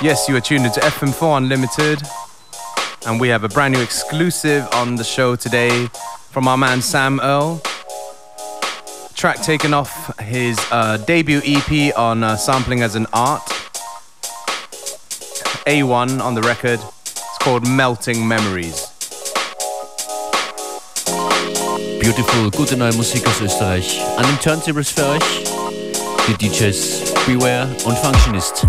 Yes, you are tuned into FM4 Unlimited, and we have a brand new exclusive on the show today from our man Sam Earl. Track taken off his uh, debut EP on uh, Sampling as an Art. A1 on the record. It's called Melting Memories. Beautiful, gute neue Musik aus Österreich. An den Turntables für euch die DJs Beware und Functionist.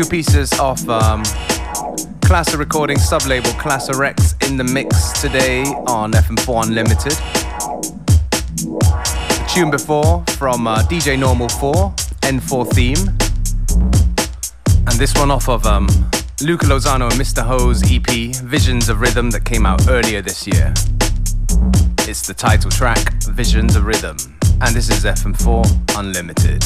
Few pieces off um, Klasse Recording sub-label Klasse Wrecks in the mix today on FM4 Unlimited. Tune before from uh, DJ Normal 4, N4 theme. And this one off of um, Luca Lozano and Mr. Ho's EP, Visions of Rhythm, that came out earlier this year. It's the title track, Visions of Rhythm. And this is FM4 Unlimited.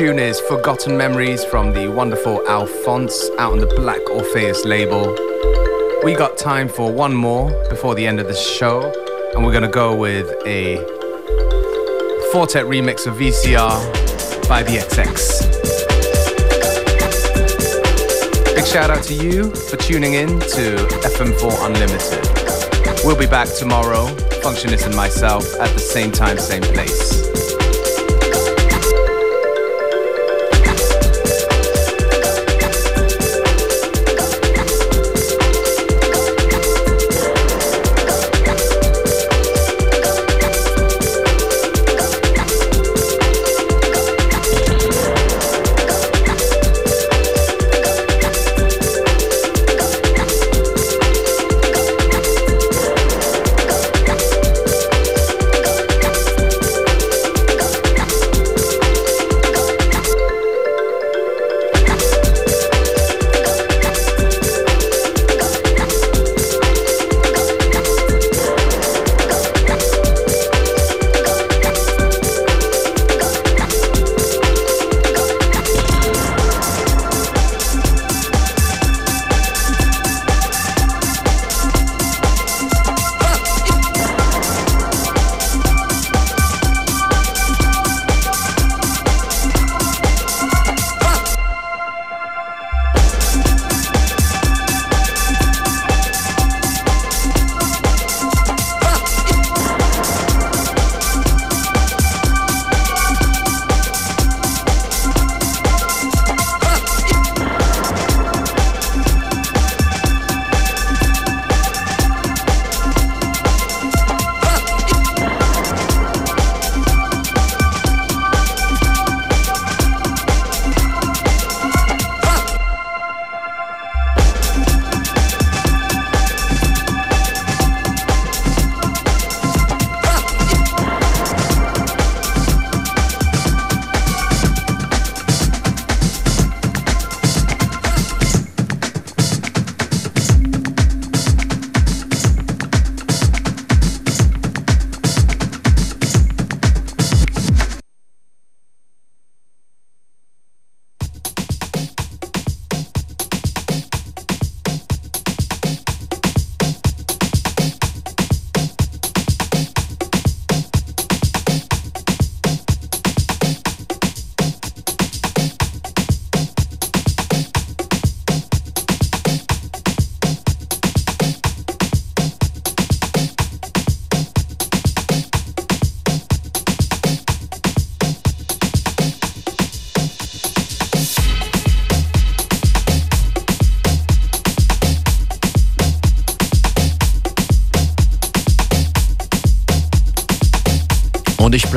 Tune is Forgotten Memories from the wonderful Alphonse out on the Black Orpheus label. We got time for one more before the end of the show, and we're gonna go with a Four Tet remix of VCR by the XX. Big shout out to you for tuning in to FM4 Unlimited. We'll be back tomorrow, Functionist and myself, at the same time, same place.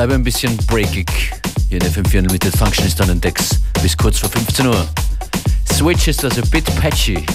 Bleibe ein bisschen breakig. Hier in FM4 Unlimited Function ist an den Decks bis kurz vor 15 Uhr. Switch ist also a bit patchy.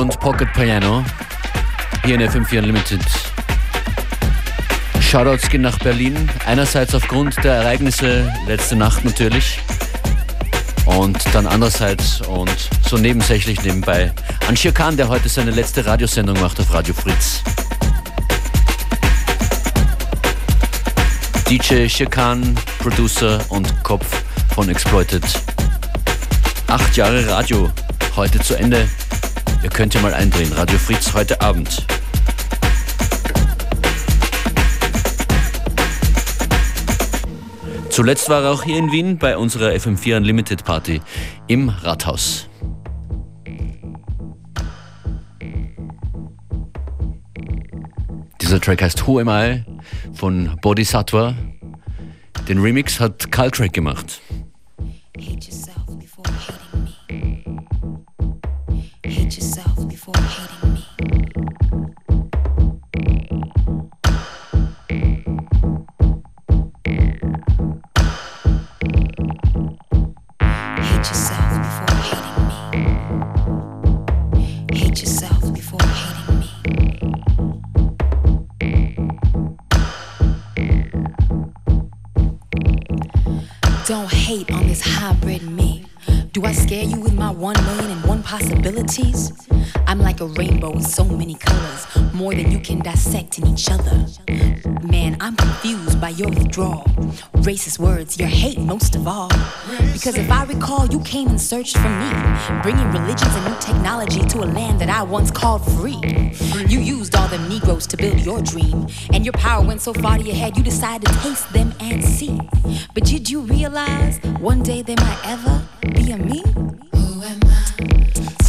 Und Pocket Piano hier in FM4 Unlimited. Shoutouts gehen nach Berlin. Einerseits aufgrund der Ereignisse letzte Nacht natürlich. Und dann andererseits und so nebensächlich nebenbei an Khan, der heute seine letzte Radiosendung macht auf Radio Fritz. DJ Khan, Producer und Kopf von Exploited. Acht Jahre Radio, heute zu Ende. Ihr könnt ja mal eindrehen. Radio Fritz heute Abend. Zuletzt war er auch hier in Wien bei unserer FM4 Unlimited Party im Rathaus. Dieser Track heißt Who Am I von Bodhisattva. Den Remix hat Carl Track gemacht. Possibilities. I'm like a rainbow with so many colors, more than you can dissect in each other. Man, I'm confused by your withdrawal. Racist words, your hate most of all. Because if I recall, you came and searched for me, bringing religions and new technology to a land that I once called free. You used all them Negroes to build your dream, and your power went so far to your head, you decided to taste them and see. But did you realize one day there might ever be a me? Who am I?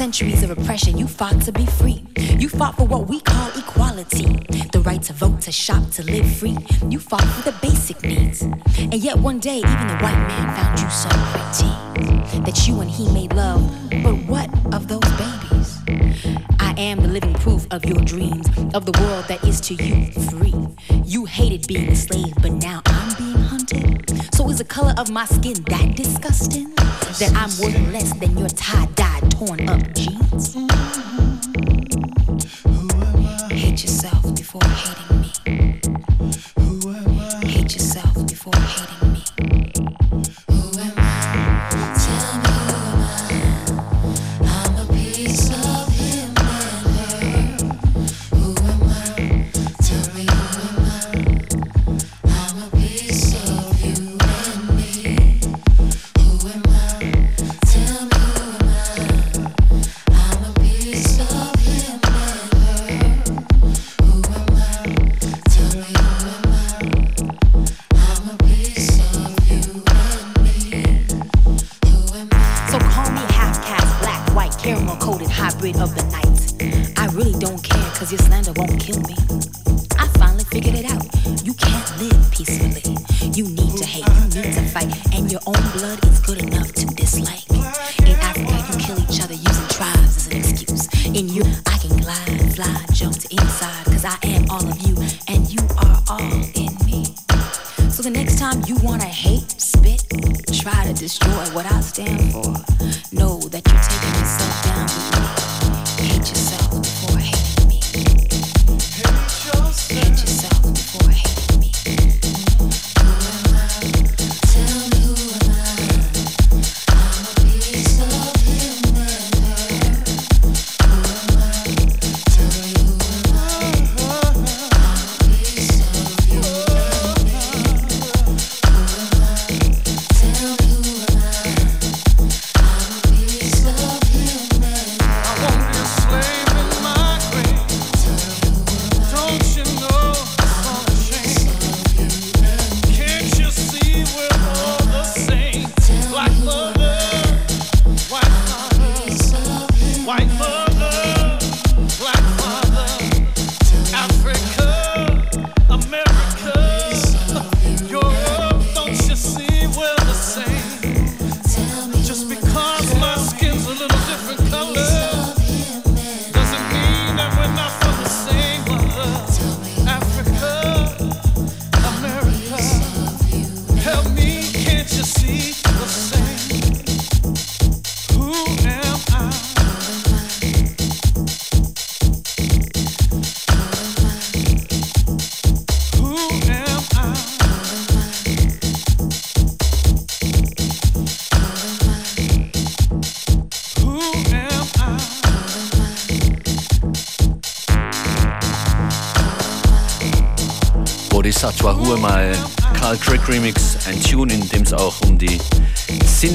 Centuries of oppression, you fought to be free. You fought for what we call equality the right to vote, to shop, to live free. You fought for the basic needs. And yet one day, even the white man found you so pretty that you and he made love. But what of those babies? I am the living proof of your dreams, of the world that is to you free. You hated being a slave, but now I'm being So is the color of my skin that disgusting? that I'm worth less than your tie-dye torn up jeans. Hate yourself before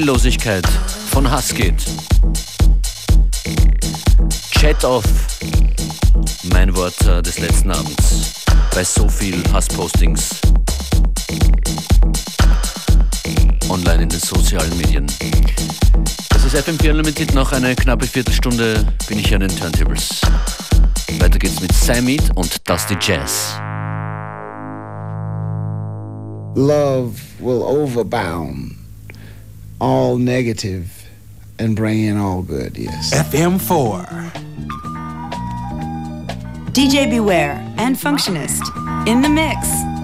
Sinnlosigkeit von Hass geht. Chat Off, mein Wort äh, des letzten Abends, bei so viel Hasspostings online in den sozialen Medien. Das ist FM4 Unlimited, noch eine knappe Viertelstunde bin ich an den Turntables. Weiter geht's mit Samid und Dusty Jazz. Love will overbound all negative and bring in all good, yes. FM4. DJ Beware and Functionist in the mix.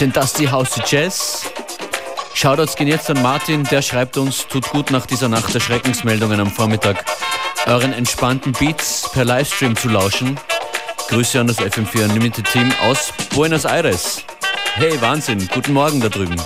Sind das die House Jazz. Shoutouts gehen jetzt an Martin, der schreibt uns, tut gut nach dieser Nacht der Schreckensmeldungen am Vormittag, euren entspannten Beats per Livestream zu lauschen. Grüße an das FM4 Unlimited Team aus Buenos Aires. Hey, Wahnsinn, guten Morgen da drüben.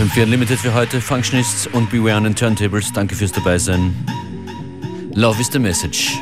FM4 Unlimited für heute. Functionists und Beware on den Turntables. Danke fürs Dabeisein. Love is the message.